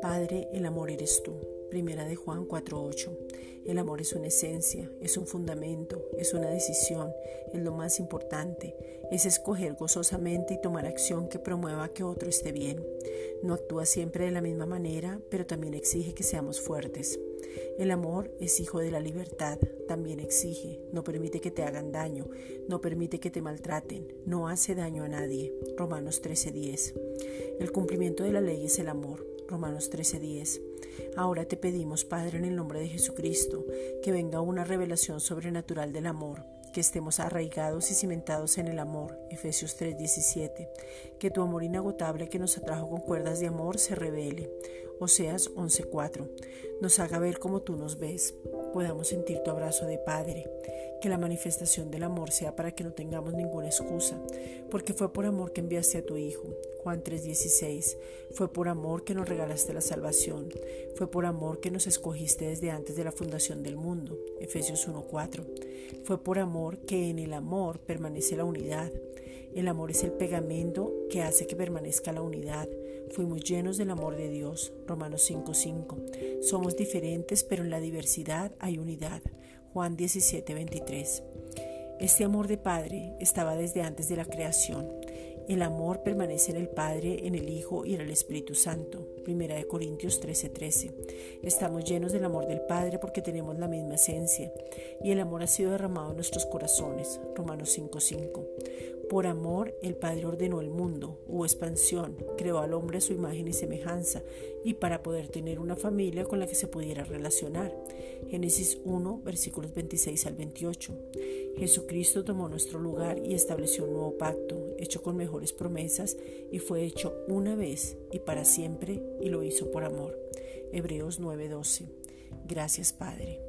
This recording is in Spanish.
Padre, el amor eres tú. Primera de Juan 4:8. El amor es una esencia, es un fundamento, es una decisión, es lo más importante, es escoger gozosamente y tomar acción que promueva que otro esté bien. No actúa siempre de la misma manera, pero también exige que seamos fuertes. El amor es hijo de la libertad, también exige, no permite que te hagan daño, no permite que te maltraten, no hace daño a nadie. Romanos 13:10. El cumplimiento de la ley es el amor. Romanos 13:10. Ahora te pedimos, Padre, en el nombre de Jesucristo, que venga una revelación sobrenatural del amor, que estemos arraigados y cimentados en el amor, Efesios 3:17, que tu amor inagotable que nos atrajo con cuerdas de amor se revele, Oseas 11:4, nos haga ver como tú nos ves, podamos sentir tu abrazo de Padre, que la manifestación del amor sea para que no tengamos ninguna excusa, porque fue por amor que enviaste a tu Hijo. Juan 3:16, fue por amor que nos regalaste la salvación, fue por amor que nos escogiste desde antes de la fundación del mundo. Efesios 1:4, fue por amor que en el amor permanece la unidad. El amor es el pegamento que hace que permanezca la unidad. Fuimos llenos del amor de Dios. Romanos 5:5. Somos diferentes, pero en la diversidad hay unidad. Juan 17, 23. Este amor de Padre estaba desde antes de la creación. El amor permanece en el Padre, en el Hijo y en el Espíritu Santo. Primera de Corintios 13:13. 13. Estamos llenos del amor del Padre porque tenemos la misma esencia y el amor ha sido derramado en nuestros corazones. Romanos 5:5. Por amor, el Padre ordenó el mundo, hubo expansión, creó al hombre a su imagen y semejanza, y para poder tener una familia con la que se pudiera relacionar. Génesis 1, versículos 26 al 28. Jesucristo tomó nuestro lugar y estableció un nuevo pacto, hecho con mejores promesas, y fue hecho una vez y para siempre, y lo hizo por amor. Hebreos 9:12. Gracias, Padre.